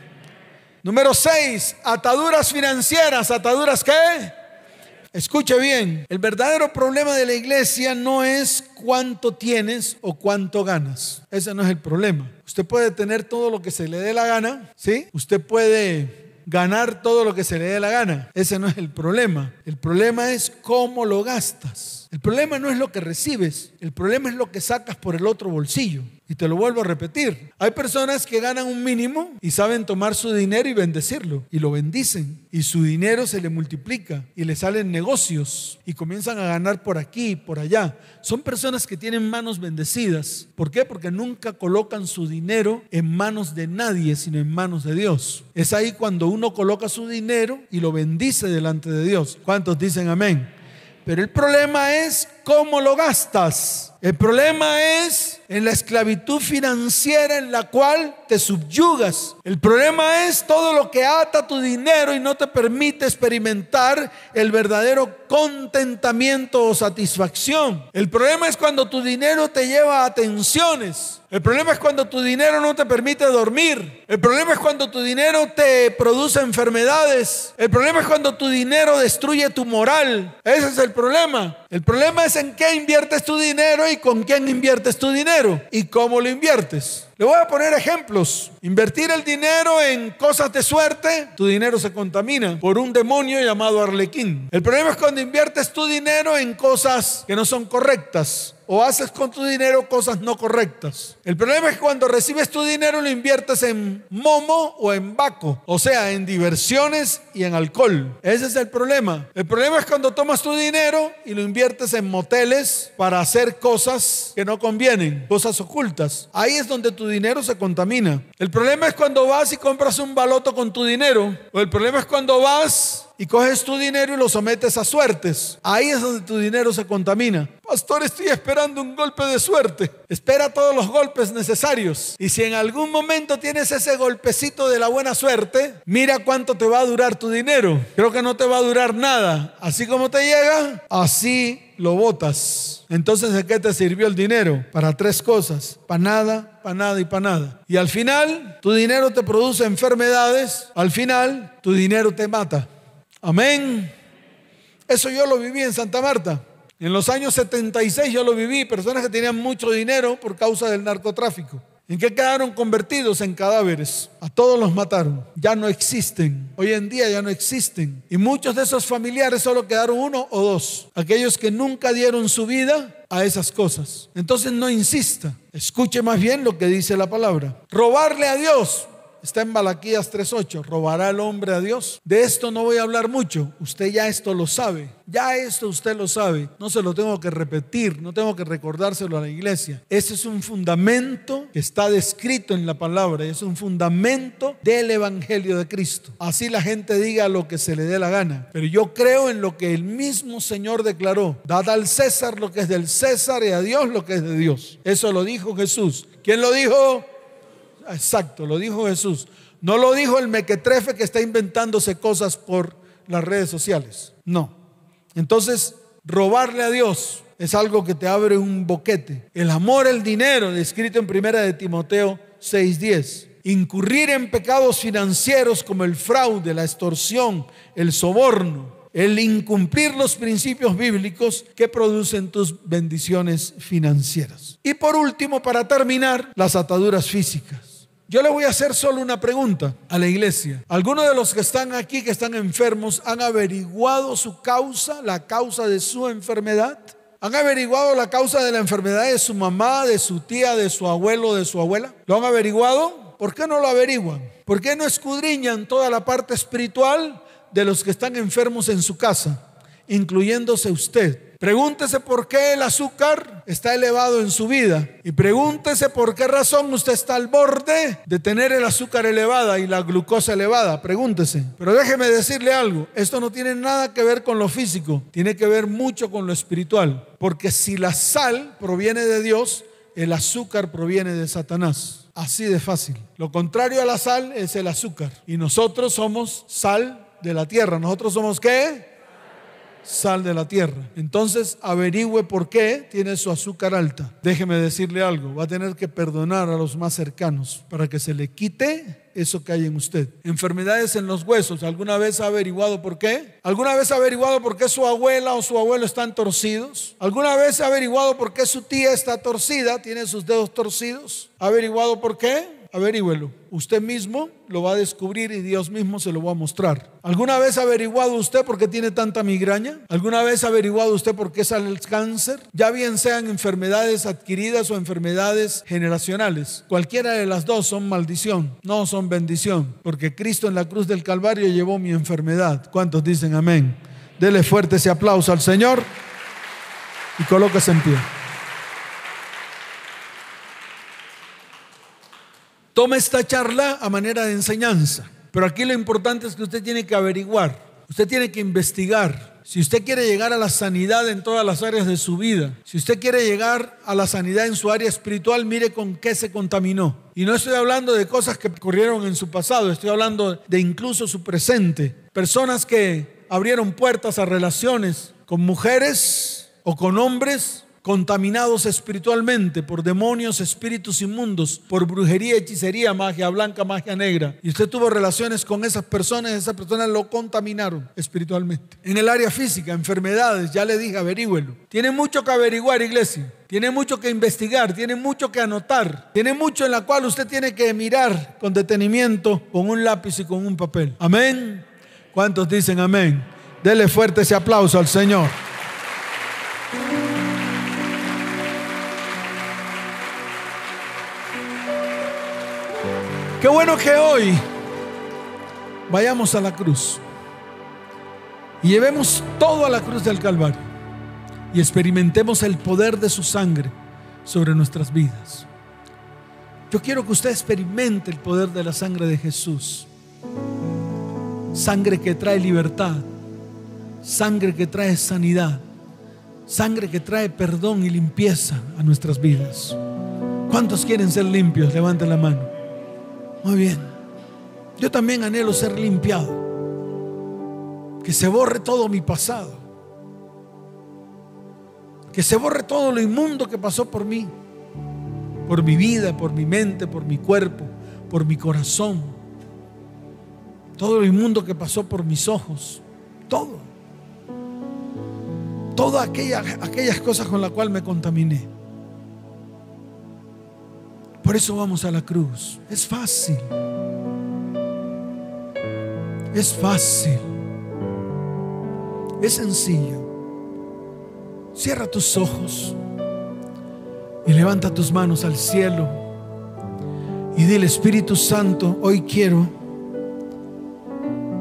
Número 6, ataduras financieras. ¿Ataduras qué? Escuche bien, el verdadero problema de la iglesia no es cuánto tienes o cuánto ganas. Ese no es el problema. Usted puede tener todo lo que se le dé la gana, ¿sí? Usted puede ganar todo lo que se le dé la gana. Ese no es el problema. El problema es cómo lo gastas. El problema no es lo que recibes, el problema es lo que sacas por el otro bolsillo. Y te lo vuelvo a repetir. Hay personas que ganan un mínimo y saben tomar su dinero y bendecirlo. Y lo bendicen. Y su dinero se le multiplica. Y le salen negocios. Y comienzan a ganar por aquí por allá. Son personas que tienen manos bendecidas. ¿Por qué? Porque nunca colocan su dinero en manos de nadie, sino en manos de Dios. Es ahí cuando uno coloca su dinero y lo bendice delante de Dios. ¿Cuántos dicen amén? Pero el problema es cómo lo gastas. El problema es en la esclavitud financiera en la cual te subyugas. El problema es todo lo que ata tu dinero y no te permite experimentar el verdadero contentamiento o satisfacción. El problema es cuando tu dinero te lleva a tensiones. El problema es cuando tu dinero no te permite dormir. El problema es cuando tu dinero te produce enfermedades. El problema es cuando tu dinero destruye tu moral. Ese es el problema. El problema es en qué inviertes tu dinero y con quién inviertes tu dinero y cómo lo inviertes. Le voy a poner ejemplos. Invertir el dinero en cosas de suerte, tu dinero se contamina por un demonio llamado arlequín. El problema es cuando inviertes tu dinero en cosas que no son correctas o haces con tu dinero cosas no correctas. El problema es cuando recibes tu dinero lo inviertes en momo o en baco, o sea, en diversiones y en alcohol. Ese es el problema. El problema es cuando tomas tu dinero y lo inviertes en moteles para hacer cosas que no convienen, cosas ocultas. Ahí es donde tu dinero se contamina. El problema es cuando vas y compras un baloto con tu dinero, o el problema es cuando vas y coges tu dinero y lo sometes a suertes. Ahí es donde tu dinero se contamina. Pastor, estoy esperando un golpe de suerte. Espera todos los golpes necesarios. Y si en algún momento tienes ese golpecito de la buena suerte, mira cuánto te va a durar tu dinero. Creo que no te va a durar nada. Así como te llega, así lo botas. Entonces, ¿de qué te sirvió el dinero? Para tres cosas. Para nada, para nada y para nada. Y al final, tu dinero te produce enfermedades. Al final, tu dinero te mata. Amén. Eso yo lo viví en Santa Marta. En los años 76 yo lo viví, personas que tenían mucho dinero por causa del narcotráfico. ¿En qué quedaron convertidos? En cadáveres. A todos los mataron. Ya no existen. Hoy en día ya no existen. Y muchos de esos familiares solo quedaron uno o dos. Aquellos que nunca dieron su vida a esas cosas. Entonces no insista. Escuche más bien lo que dice la palabra. Robarle a Dios Está en Malaquías 3.8. ¿Robará el hombre a Dios? De esto no voy a hablar mucho. Usted ya esto lo sabe. Ya esto usted lo sabe. No se lo tengo que repetir. No tengo que recordárselo a la iglesia. Ese es un fundamento que está descrito en la palabra. Es un fundamento del Evangelio de Cristo. Así la gente diga lo que se le dé la gana. Pero yo creo en lo que el mismo Señor declaró. Dad al César lo que es del César y a Dios lo que es de Dios. Eso lo dijo Jesús. ¿Quién lo dijo? Exacto, lo dijo Jesús. No lo dijo el mequetrefe que está inventándose cosas por las redes sociales. No. Entonces, robarle a Dios es algo que te abre un boquete. El amor, el dinero, descrito en primera de Timoteo 6:10. Incurrir en pecados financieros como el fraude, la extorsión, el soborno, el incumplir los principios bíblicos que producen tus bendiciones financieras. Y por último, para terminar, las ataduras físicas. Yo le voy a hacer solo una pregunta a la iglesia. ¿Algunos de los que están aquí, que están enfermos, han averiguado su causa, la causa de su enfermedad? ¿Han averiguado la causa de la enfermedad de su mamá, de su tía, de su abuelo, de su abuela? ¿Lo han averiguado? ¿Por qué no lo averiguan? ¿Por qué no escudriñan toda la parte espiritual de los que están enfermos en su casa, incluyéndose usted? Pregúntese por qué el azúcar está elevado en su vida y pregúntese por qué razón usted está al borde de tener el azúcar elevada y la glucosa elevada. Pregúntese. Pero déjeme decirle algo, esto no tiene nada que ver con lo físico, tiene que ver mucho con lo espiritual. Porque si la sal proviene de Dios, el azúcar proviene de Satanás. Así de fácil. Lo contrario a la sal es el azúcar. Y nosotros somos sal de la tierra. ¿Nosotros somos qué? Sal de la tierra. Entonces averigüe por qué tiene su azúcar alta. Déjeme decirle algo, va a tener que perdonar a los más cercanos para que se le quite eso que hay en usted. Enfermedades en los huesos. ¿Alguna vez ha averiguado por qué? ¿Alguna vez ha averiguado por qué su abuela o su abuelo están torcidos? ¿Alguna vez ha averiguado por qué su tía está torcida, tiene sus dedos torcidos? ¿Ha averiguado por qué? Averígüelo. Usted mismo lo va a descubrir y Dios mismo se lo va a mostrar. ¿Alguna vez ha averiguado usted por qué tiene tanta migraña? ¿Alguna vez ha averiguado usted por qué sale el cáncer? Ya bien sean enfermedades adquiridas o enfermedades generacionales. Cualquiera de las dos son maldición, no son bendición, porque Cristo en la cruz del Calvario llevó mi enfermedad. ¿Cuántos dicen amén? Dele fuerte ese aplauso al Señor y colóquese en pie. Toma esta charla a manera de enseñanza, pero aquí lo importante es que usted tiene que averiguar, usted tiene que investigar. Si usted quiere llegar a la sanidad en todas las áreas de su vida, si usted quiere llegar a la sanidad en su área espiritual, mire con qué se contaminó. Y no estoy hablando de cosas que ocurrieron en su pasado, estoy hablando de incluso su presente. Personas que abrieron puertas a relaciones con mujeres o con hombres contaminados espiritualmente por demonios, espíritus inmundos, por brujería, hechicería, magia blanca, magia negra, y usted tuvo relaciones con esas personas, esas personas lo contaminaron espiritualmente. En el área física, enfermedades, ya le dije, averígüelo. Tiene mucho que averiguar, iglesia. Tiene mucho que investigar, tiene mucho que anotar, tiene mucho en la cual usted tiene que mirar con detenimiento, con un lápiz y con un papel. Amén. ¿Cuántos dicen amén? Dele fuerte ese aplauso al Señor. Qué bueno que hoy vayamos a la cruz y llevemos todo a la cruz del Calvario y experimentemos el poder de su sangre sobre nuestras vidas. Yo quiero que usted experimente el poder de la sangre de Jesús. Sangre que trae libertad, sangre que trae sanidad, sangre que trae perdón y limpieza a nuestras vidas. ¿Cuántos quieren ser limpios? Levanten la mano. Muy bien. Yo también anhelo ser limpiado. Que se borre todo mi pasado. Que se borre todo lo inmundo que pasó por mí. Por mi vida, por mi mente, por mi cuerpo, por mi corazón. Todo lo inmundo que pasó por mis ojos. Todo. Todas aquellas, aquellas cosas con las cuales me contaminé. Por eso vamos a la cruz. Es fácil. Es fácil. Es sencillo. Cierra tus ojos y levanta tus manos al cielo y dile Espíritu Santo, hoy quiero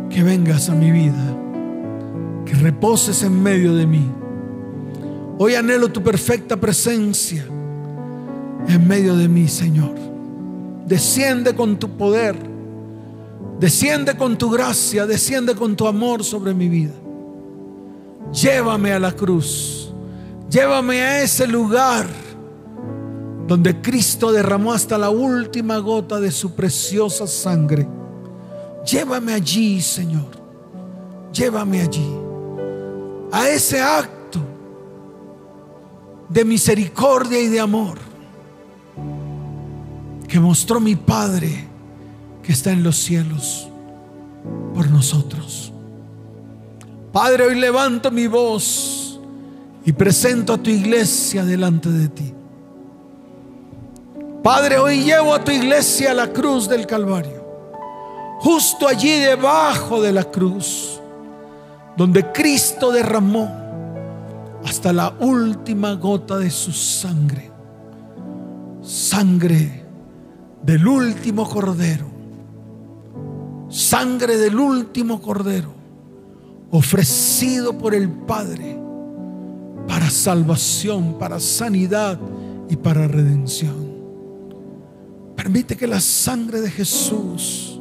que vengas a mi vida, que reposes en medio de mí. Hoy anhelo tu perfecta presencia en medio de mí, Señor. Desciende con tu poder, desciende con tu gracia, desciende con tu amor sobre mi vida. Llévame a la cruz, llévame a ese lugar donde Cristo derramó hasta la última gota de su preciosa sangre. Llévame allí, Señor. Llévame allí. A ese acto de misericordia y de amor que mostró mi Padre que está en los cielos por nosotros. Padre, hoy levanto mi voz y presento a tu iglesia delante de ti. Padre, hoy llevo a tu iglesia a la cruz del Calvario. Justo allí debajo de la cruz, donde Cristo derramó hasta la última gota de su sangre. Sangre del último cordero, sangre del último cordero, ofrecido por el Padre para salvación, para sanidad y para redención. Permite que la sangre de Jesús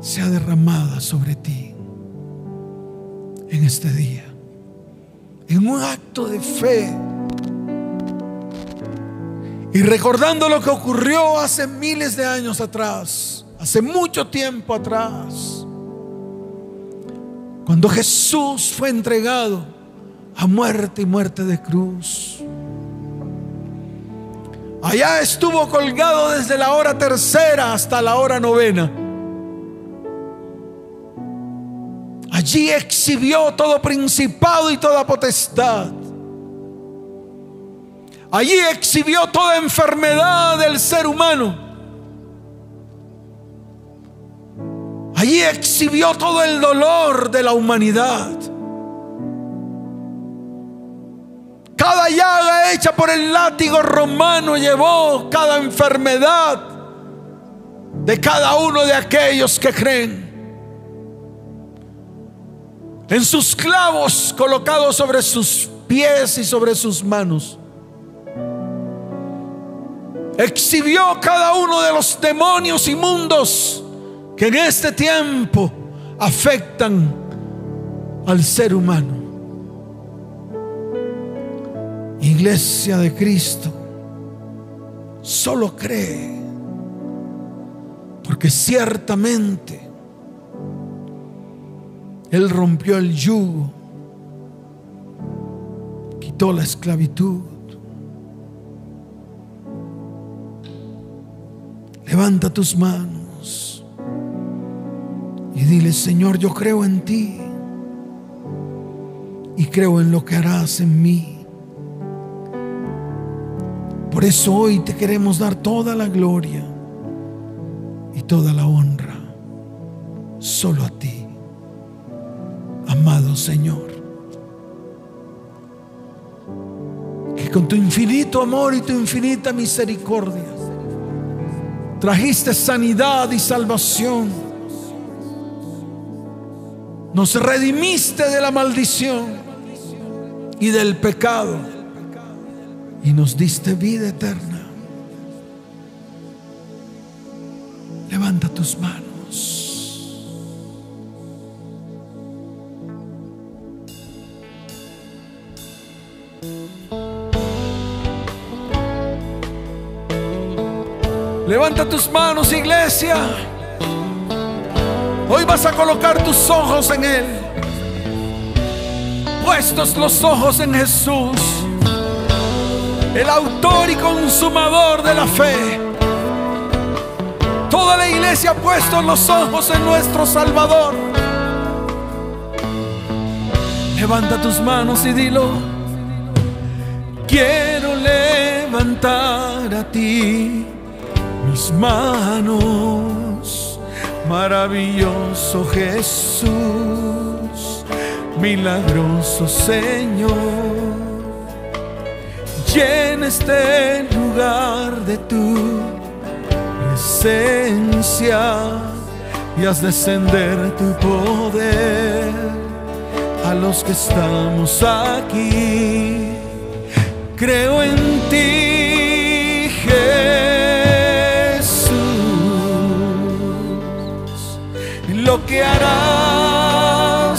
sea derramada sobre ti en este día, en un acto de fe y recordando lo que ocurrió hace miles de años atrás, hace mucho tiempo atrás, cuando Jesús fue entregado a muerte y muerte de cruz. Allá estuvo colgado desde la hora tercera hasta la hora novena. Allí exhibió todo principado y toda potestad. Allí exhibió toda enfermedad del ser humano. Allí exhibió todo el dolor de la humanidad. Cada llaga hecha por el látigo romano llevó cada enfermedad de cada uno de aquellos que creen. En sus clavos colocados sobre sus pies y sobre sus manos exhibió cada uno de los demonios inmundos que en este tiempo afectan al ser humano. Iglesia de Cristo, solo cree, porque ciertamente Él rompió el yugo, quitó la esclavitud Levanta tus manos y dile, Señor, yo creo en ti y creo en lo que harás en mí. Por eso hoy te queremos dar toda la gloria y toda la honra solo a ti, amado Señor. Que con tu infinito amor y tu infinita misericordia Trajiste sanidad y salvación. Nos redimiste de la maldición y del pecado. Y nos diste vida eterna. Levanta tus manos. Levanta tus manos, iglesia. Hoy vas a colocar tus ojos en Él. Puestos los ojos en Jesús, el autor y consumador de la fe. Toda la iglesia ha puesto los ojos en nuestro Salvador. Levanta tus manos y dilo. Quiero levantar a ti mis manos, maravilloso Jesús, milagroso Señor. Llena este lugar de tu presencia y haz descender tu poder a los que estamos aquí. Creo en ti, Jesús. Lo que harás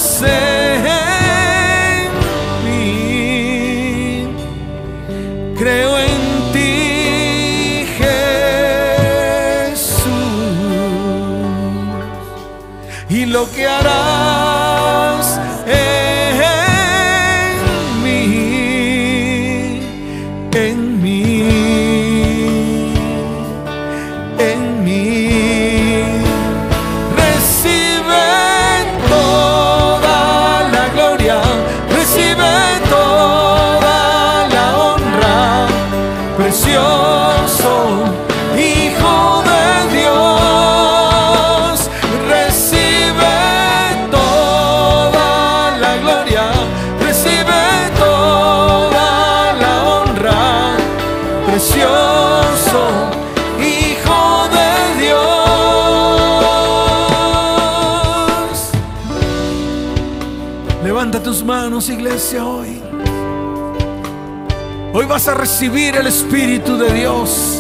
tus manos, iglesia, hoy. Hoy vas a recibir el Espíritu de Dios.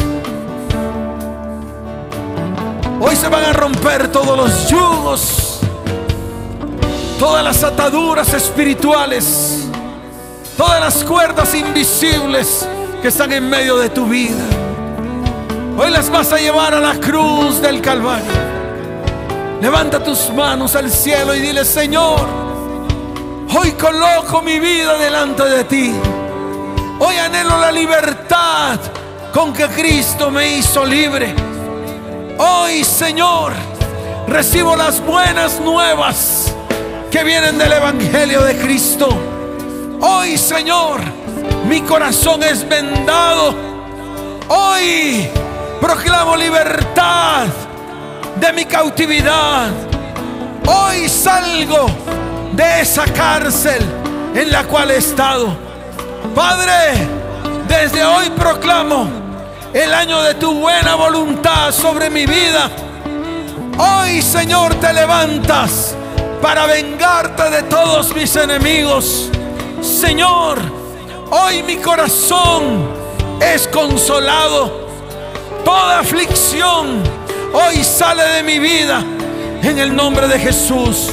Hoy se van a romper todos los yugos, todas las ataduras espirituales, todas las cuerdas invisibles que están en medio de tu vida. Hoy las vas a llevar a la cruz del Calvario. Levanta tus manos al cielo y dile, Señor, hoy coloco mi vida delante de ti. Hoy anhelo la libertad con que Cristo me hizo libre. Hoy, Señor, recibo las buenas nuevas que vienen del Evangelio de Cristo. Hoy, Señor, mi corazón es vendado. Hoy proclamo libertad de mi cautividad. Hoy salgo de esa cárcel en la cual he estado. Padre, desde hoy proclamo el año de tu buena voluntad sobre mi vida. Hoy, Señor, te levantas para vengarte de todos mis enemigos. Señor, hoy mi corazón es consolado. Toda aflicción hoy sale de mi vida en el nombre de Jesús.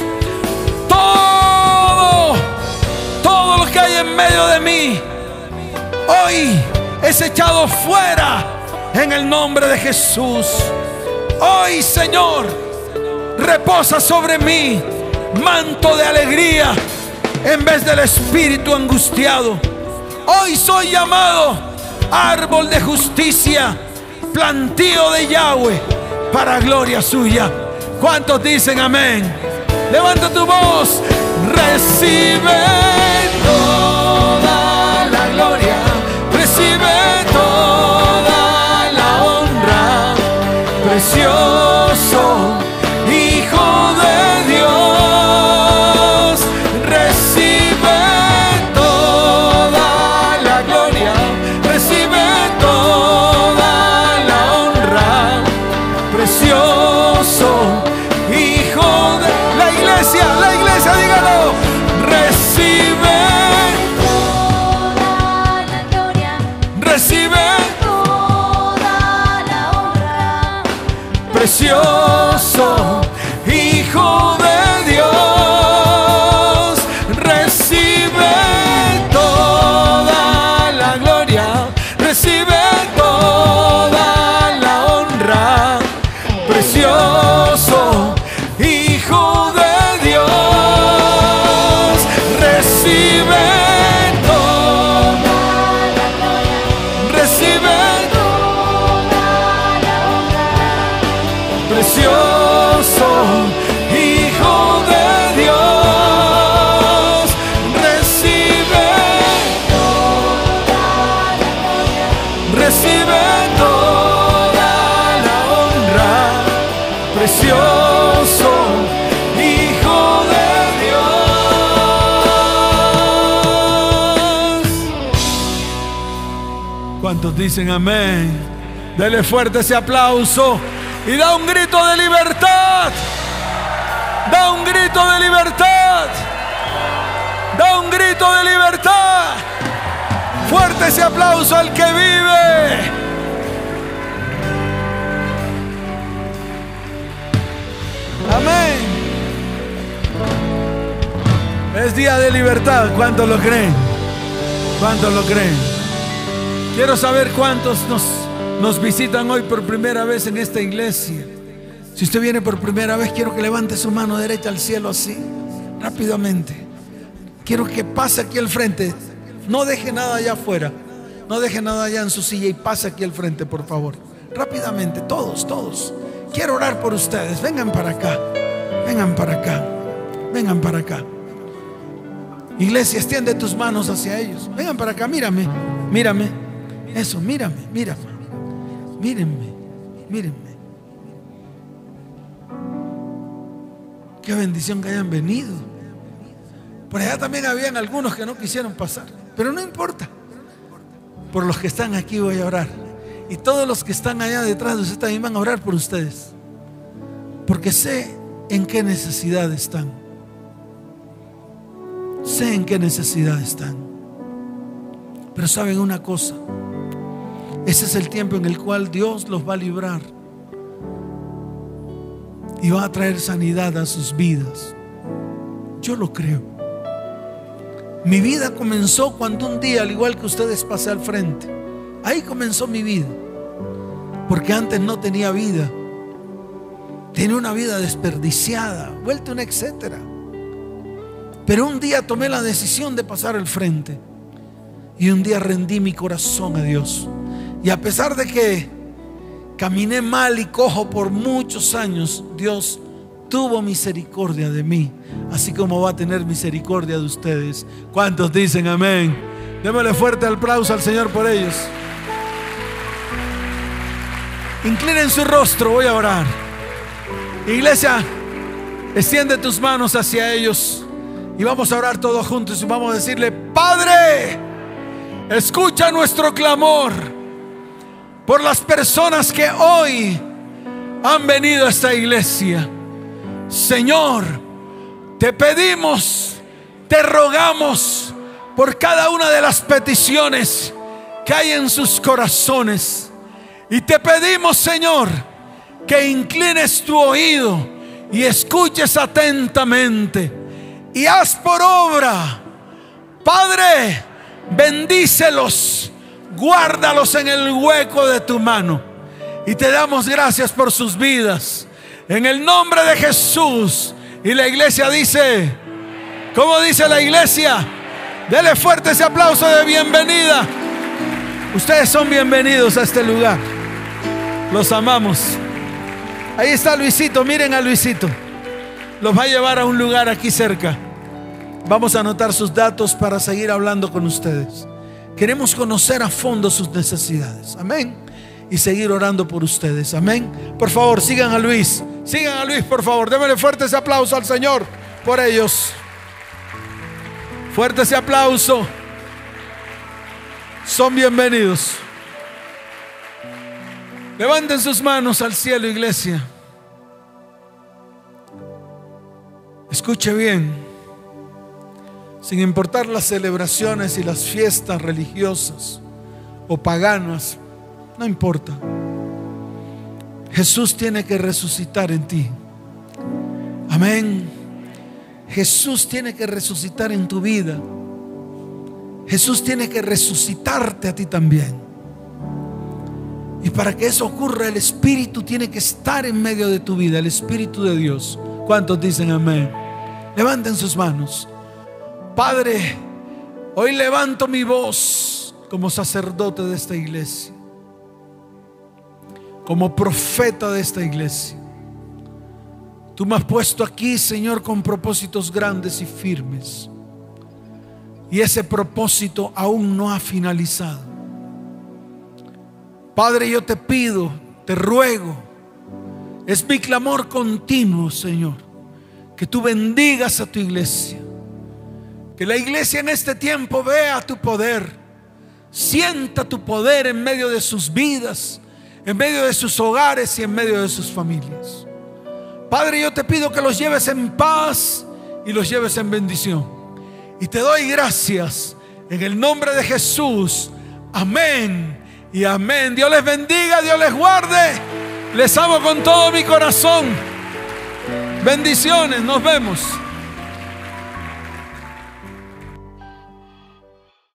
Todo, lo que hay en medio de mí, hoy es echado fuera en el nombre de Jesús. Hoy, Señor, reposa sobre mí manto de alegría en vez del espíritu angustiado. Hoy soy llamado árbol de justicia, plantío de Yahweh para gloria suya. ¿Cuántos dicen amén? Levanta tu voz, recibe dicen amén? Dele fuerte ese aplauso y da un grito de libertad. Da un grito de libertad. Da un grito de libertad. Fuerte ese aplauso al que vive. Amén. Es día de libertad. ¿Cuántos lo creen? ¿Cuántos lo creen? Quiero saber cuántos nos, nos visitan hoy por primera vez en esta iglesia. Si usted viene por primera vez, quiero que levante su mano derecha al cielo así, rápidamente. Quiero que pase aquí al frente. No deje nada allá afuera. No deje nada allá en su silla y pase aquí al frente, por favor. Rápidamente, todos, todos. Quiero orar por ustedes. Vengan para acá. Vengan para acá. Vengan para acá. Iglesia, extiende tus manos hacia ellos. Vengan para acá, mírame, mírame. Eso, mírame, mírame. Mírenme, mírenme. Qué bendición que hayan venido. Por allá también habían algunos que no quisieron pasar, pero no importa. Por los que están aquí voy a orar. Y todos los que están allá detrás de ustedes también van a orar por ustedes. Porque sé en qué necesidad están. Sé en qué necesidad están. Pero saben una cosa. Ese es el tiempo en el cual Dios los va a librar. Y va a traer sanidad a sus vidas. Yo lo creo. Mi vida comenzó cuando un día, al igual que ustedes, pasé al frente. Ahí comenzó mi vida. Porque antes no tenía vida. Tenía una vida desperdiciada, vuelta un etcétera. Pero un día tomé la decisión de pasar al frente. Y un día rendí mi corazón a Dios. Y a pesar de que caminé mal y cojo por muchos años, Dios tuvo misericordia de mí, así como va a tener misericordia de ustedes. ¿Cuántos dicen amén? Démosle fuerte aplauso al Señor por ellos. Inclinen su rostro, voy a orar. Iglesia, extiende tus manos hacia ellos y vamos a orar todos juntos y vamos a decirle, Padre, escucha nuestro clamor por las personas que hoy han venido a esta iglesia. Señor, te pedimos, te rogamos por cada una de las peticiones que hay en sus corazones. Y te pedimos, Señor, que inclines tu oído y escuches atentamente y haz por obra. Padre, bendícelos, guárdalos en el hueco de tu mano. Y te damos gracias por sus vidas. En el nombre de Jesús. Y la iglesia dice, ¿cómo dice la iglesia? Dele fuerte ese aplauso de bienvenida. Ustedes son bienvenidos a este lugar. Los amamos. Ahí está Luisito, miren a Luisito. Los va a llevar a un lugar aquí cerca. Vamos a anotar sus datos para seguir hablando con ustedes. Queremos conocer a fondo sus necesidades. Amén. Y seguir orando por ustedes. Amén. Por favor, sigan a Luis. Sigan a Luis, por favor. Démosle fuerte ese aplauso al Señor por ellos. Fuerte ese aplauso. Son bienvenidos. Levanten sus manos al cielo, iglesia. Escuche bien. Sin importar las celebraciones y las fiestas religiosas o paganas, no importa. Jesús tiene que resucitar en ti. Amén. Jesús tiene que resucitar en tu vida. Jesús tiene que resucitarte a ti también. Y para que eso ocurra, el Espíritu tiene que estar en medio de tu vida, el Espíritu de Dios. ¿Cuántos dicen amén? Levanten sus manos. Padre, hoy levanto mi voz como sacerdote de esta iglesia, como profeta de esta iglesia. Tú me has puesto aquí, Señor, con propósitos grandes y firmes. Y ese propósito aún no ha finalizado. Padre, yo te pido, te ruego, es mi clamor continuo, Señor, que tú bendigas a tu iglesia. Que la iglesia en este tiempo vea tu poder, sienta tu poder en medio de sus vidas, en medio de sus hogares y en medio de sus familias. Padre, yo te pido que los lleves en paz y los lleves en bendición. Y te doy gracias en el nombre de Jesús. Amén y amén. Dios les bendiga, Dios les guarde. Les amo con todo mi corazón. Bendiciones, nos vemos.